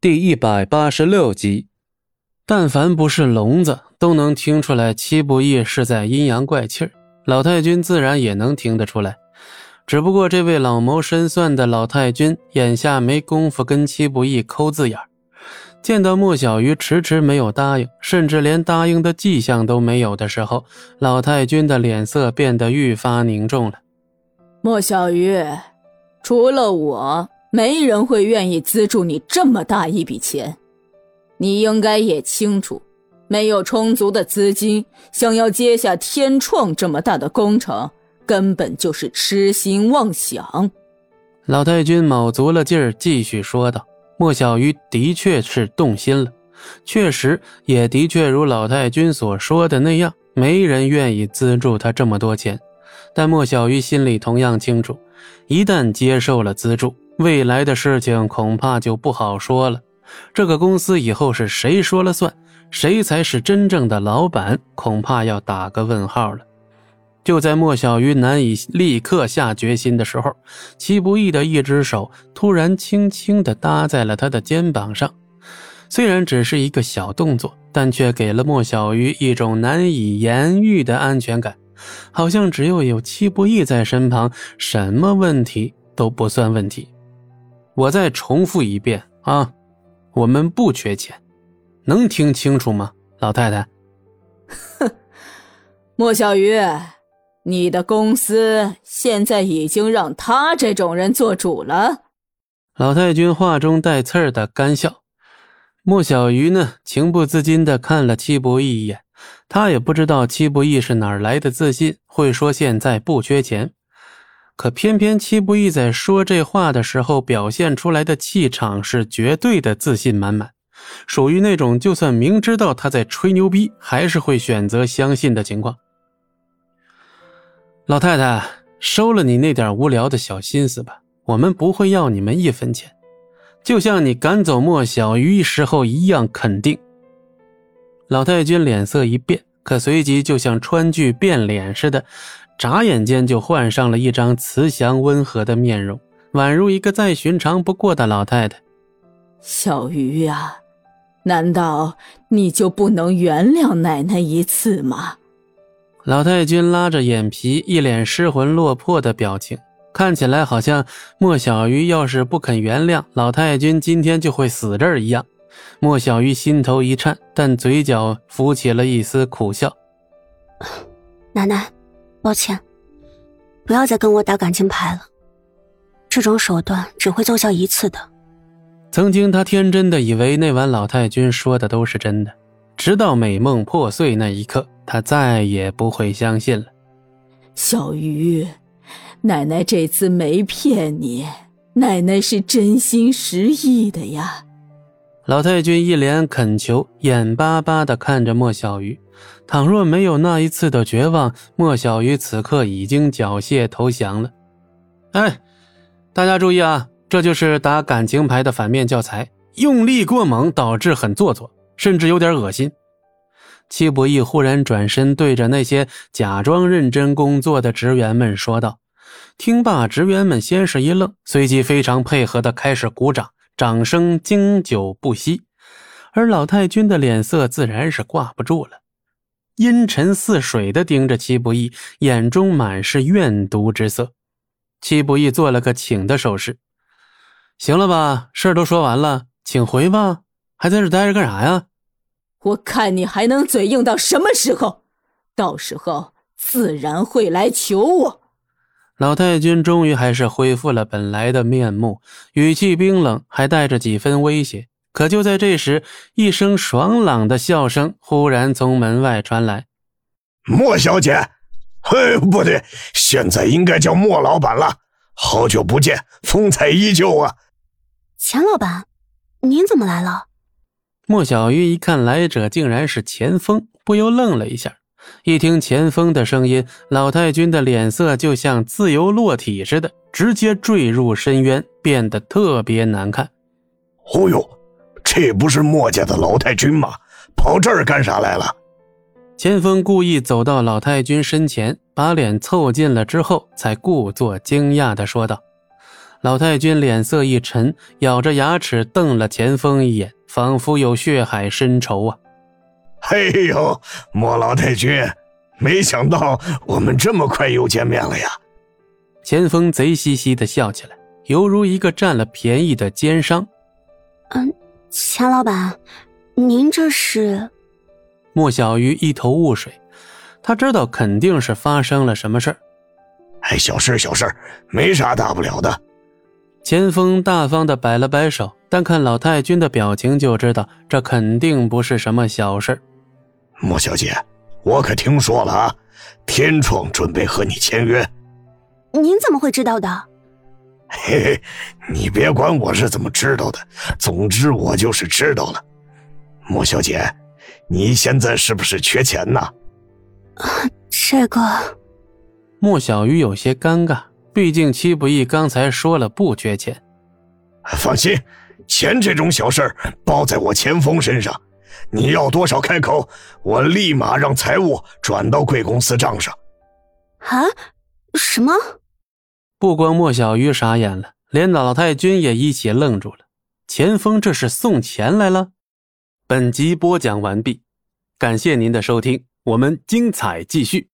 第一百八十六集，但凡不是聋子，都能听出来戚不义是在阴阳怪气儿。老太君自然也能听得出来，只不过这位老谋深算的老太君眼下没工夫跟戚不义抠字眼见到莫小鱼迟迟没有答应，甚至连答应的迹象都没有的时候，老太君的脸色变得愈发凝重了。莫小鱼，除了我。没人会愿意资助你这么大一笔钱，你应该也清楚，没有充足的资金，想要接下天创这么大的工程，根本就是痴心妄想。老太君卯足了劲儿，继续说道：“莫小鱼的确是动心了，确实也的确如老太君所说的那样，没人愿意资助他这么多钱。但莫小鱼心里同样清楚，一旦接受了资助。”未来的事情恐怕就不好说了。这个公司以后是谁说了算，谁才是真正的老板，恐怕要打个问号了。就在莫小鱼难以立刻下决心的时候，齐不义的一只手突然轻轻地搭在了他的肩膀上。虽然只是一个小动作，但却给了莫小鱼一种难以言喻的安全感，好像只要有戚不义在身旁，什么问题都不算问题。我再重复一遍啊，我们不缺钱，能听清楚吗，老太太？哼，莫小鱼，你的公司现在已经让他这种人做主了。老太君话中带刺儿的干笑。莫小鱼呢，情不自禁的看了戚不义一眼，他也不知道戚不义是哪来的自信，会说现在不缺钱。可偏偏戚不义在说这话的时候，表现出来的气场是绝对的自信满满，属于那种就算明知道他在吹牛逼，还是会选择相信的情况。老太太，收了你那点无聊的小心思吧，我们不会要你们一分钱，就像你赶走莫小鱼时候一样肯定。老太君脸色一变，可随即就像川剧变脸似的。眨眼间就换上了一张慈祥温和的面容，宛如一个再寻常不过的老太太。小鱼呀，难道你就不能原谅奶奶一次吗？老太君拉着眼皮，一脸失魂落魄的表情，看起来好像莫小鱼要是不肯原谅老太君，今天就会死这儿一样。莫小鱼心头一颤，但嘴角浮起了一丝苦笑。奶奶。抱歉，不要再跟我打感情牌了。这种手段只会奏效一次的。曾经他天真的以为那晚老太君说的都是真的，直到美梦破碎那一刻，他再也不会相信了。小鱼，奶奶这次没骗你，奶奶是真心实意的呀。老太君一脸恳求，眼巴巴的看着莫小鱼。倘若没有那一次的绝望，莫小鱼此刻已经缴械投降了。哎，大家注意啊，这就是打感情牌的反面教材，用力过猛导致很做作，甚至有点恶心。戚不义忽然转身对着那些假装认真工作的职员们说道。听罢，职员们先是一愣，随即非常配合的开始鼓掌，掌声经久不息。而老太君的脸色自然是挂不住了。阴沉似水的盯着戚不义，眼中满是怨毒之色。戚不义做了个请的手势：“行了吧，事儿都说完了，请回吧。还在这待着干啥呀？我看你还能嘴硬到什么时候？到时候自然会来求我。”老太君终于还是恢复了本来的面目，语气冰冷，还带着几分威胁。可就在这时，一声爽朗的笑声忽然从门外传来：“莫小姐，嘿，不对，现在应该叫莫老板了。好久不见，风采依旧啊。”钱老板，您怎么来了？莫小鱼一看来者竟然是钱锋，不由愣了一下。一听钱锋的声音，老太君的脸色就像自由落体似的，直接坠入深渊，变得特别难看。哦呦！这不是墨家的老太君吗？跑这儿干啥来了？钱锋故意走到老太君身前，把脸凑近了之后，才故作惊讶地说道：“老太君脸色一沉，咬着牙齿瞪了钱锋一眼，仿佛有血海深仇啊！哎呦，莫老太君，没想到我们这么快又见面了呀！钱锋贼兮兮的笑起来，犹如一个占了便宜的奸商。嗯，钱老板，您这是？莫小鱼一头雾水，他知道肯定是发生了什么事儿。哎，小事小事，没啥大不了的。钱锋大方的摆了摆手，但看老太君的表情就知道这肯定不是什么小事。莫小姐，我可听说了啊，天创准备和你签约。您怎么会知道的？嘿嘿，你别管我是怎么知道的，总之我就是知道了。莫小姐，你现在是不是缺钱呢？啊，这个。莫小鱼有些尴尬，毕竟戚不义刚才说了不缺钱。放心，钱这种小事包在我钱锋身上。你要多少开口，我立马让财务转到贵公司账上。啊？什么？不光莫小鱼傻眼了，连老太君也一起愣住了。钱锋这是送钱来了？本集播讲完毕，感谢您的收听，我们精彩继续。